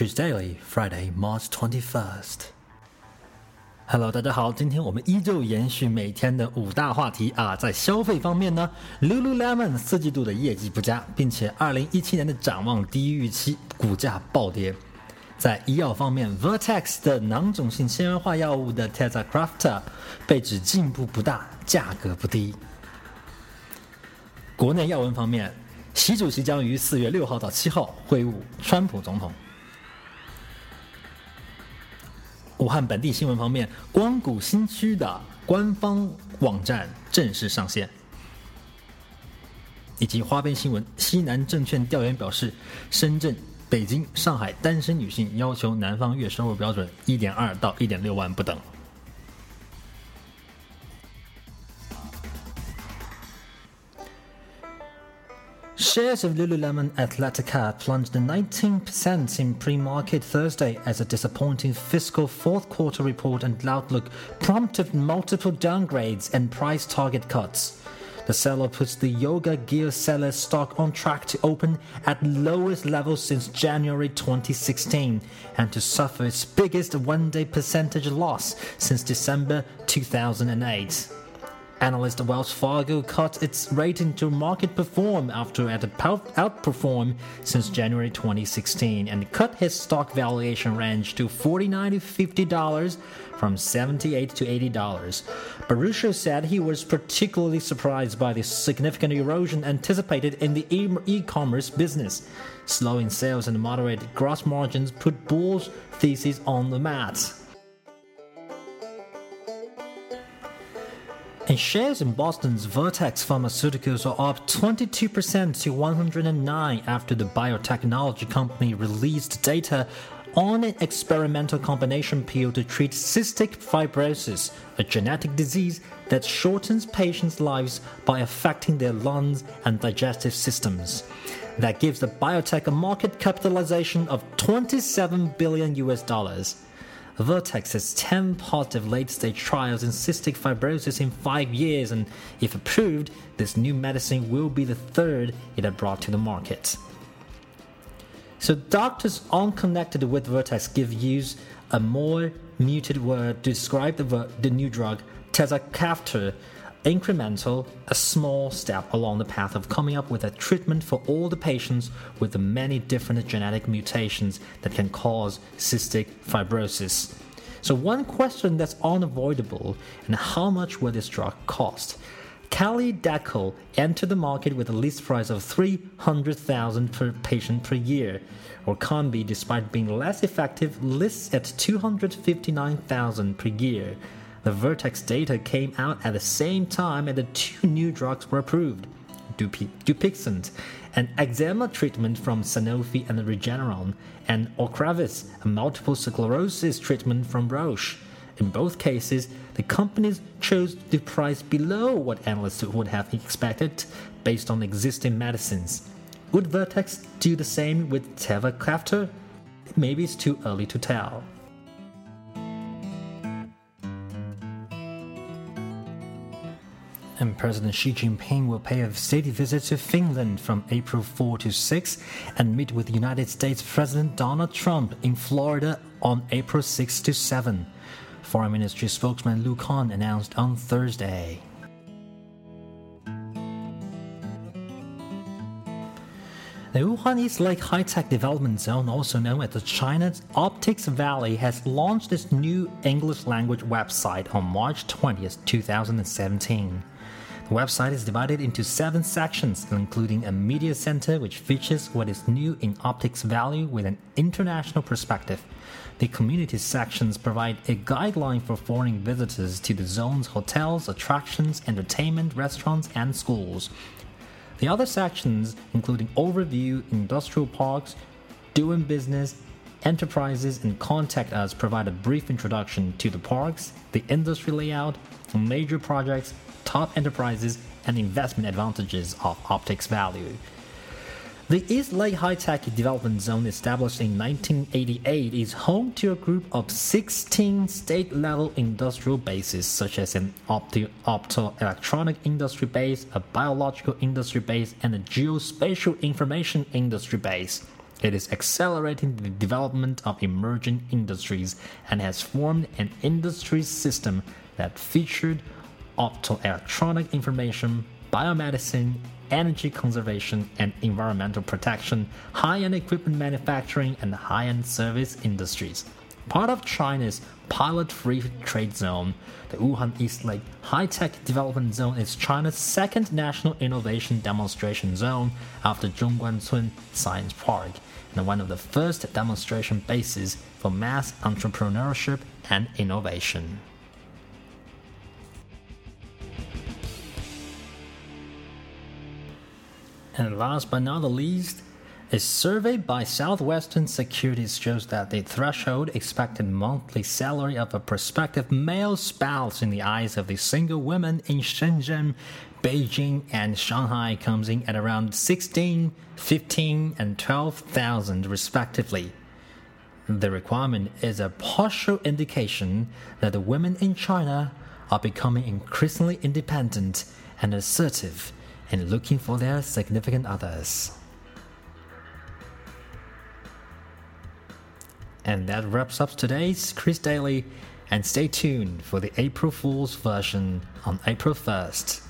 Chris Daily, Friday, March twenty first. Hello，大家好，今天我们依旧延续每天的五大话题啊。在消费方面呢，Lululemon 四季度的业绩不佳，并且二零一七年的展望低于预期，股价暴跌。在医药方面，Vertex 的囊肿性纤维化药物的 Tezacrafta 被指进步不大，价格不低。国内要闻方面，习主席将于四月六号到七号会晤川普总统。武汉本地新闻方面，光谷新区的官方网站正式上线。以及花边新闻，西南证券调研表示，深圳、北京、上海单身女性要求男方月收入标准一点二到一点六万不等。Shares of Lululemon Athletica plunged 19% in pre-market Thursday as a disappointing fiscal fourth quarter report and outlook prompted multiple downgrades and price target cuts. The seller puts the yoga gear seller stock on track to open at lowest level since January 2016 and to suffer its biggest one-day percentage loss since December 2008. Analyst Wells Fargo cut its rating to market perform after it outperformed since January 2016 and cut his stock valuation range to 49 to $50 from 78 to $80. Boruchow said he was particularly surprised by the significant erosion anticipated in the e commerce business. Slowing sales and moderate gross margins put Bull's thesis on the mat. And shares in Boston's Vertex Pharmaceuticals are up 22% to 109 after the biotechnology company released data on an experimental combination pill to treat cystic fibrosis, a genetic disease that shortens patients' lives by affecting their lungs and digestive systems. That gives the biotech a market capitalization of 27 billion US dollars. Vertex has 10 positive late stage trials in cystic fibrosis in five years, and if approved, this new medicine will be the third it had brought to the market. So, doctors unconnected with Vertex give use a more muted word to describe the, the new drug, tezacaftor, incremental, a small step along the path of coming up with a treatment for all the patients with the many different genetic mutations that can cause cystic fibrosis. So, one question that's unavoidable and how much will this drug cost? Kalydeco entered the market with a list price of 300,000 per patient per year. Or Orkambi, despite being less effective, lists at 259,000 per year. The Vertex data came out at the same time and the two new drugs were approved. Dupixent, an eczema treatment from Sanofi and Regeneron, and Ocrevus, a multiple sclerosis treatment from Roche. In both cases, the companies chose the price below what analysts would have expected based on existing medicines. Would Vertex do the same with Tezacaftor? Maybe it's too early to tell. And President Xi Jinping will pay a state visit to Finland from April 4 to 6 and meet with United States President Donald Trump in Florida on April 6 to 7. Foreign Ministry spokesman Lu Kang announced on Thursday. The Wuhan East Lake High Tech Development Zone, also known as the China's Optics Valley, has launched its new English language website on March 20, 2017. The website is divided into seven sections, including a media center which features what is new in Optics Valley with an international perspective. The community sections provide a guideline for foreign visitors to the zone's hotels, attractions, entertainment, restaurants, and schools. The other sections, including overview, industrial parks, doing business, enterprises, and contact us, provide a brief introduction to the parks, the industry layout, major projects, top enterprises and investment advantages of Optics Valley. The East Lake High Tech Development Zone, established in 1988, is home to a group of 16 state level industrial bases, such as an opto- optoelectronic industry base, a biological industry base, and a geospatial information industry base. It is accelerating the development of emerging industries and has formed an industry system that featured optoelectronic information, biomedicine, energy conservation and environmental protection, high end equipment manufacturing, and high end service industries. Part of China's pilot free trade zone, the Wuhan East Lake High Tech Development Zone is China's second national innovation demonstration zone after Zhongguancun Science Park, and one of the first demonstration bases for mass entrepreneurship and innovation. And last but not the least, a survey by Southwestern Securities shows that the threshold expected monthly salary of a prospective male spouse in the eyes of the single women in Shenzhen, Beijing, and Shanghai comes in at around 16, 15, and 12,000 respectively. The requirement is a partial indication that the women in China are becoming increasingly independent and assertive in looking for their significant others. And that wraps up today's Kris Daily, and stay tuned for the April Fool's version on April 1st.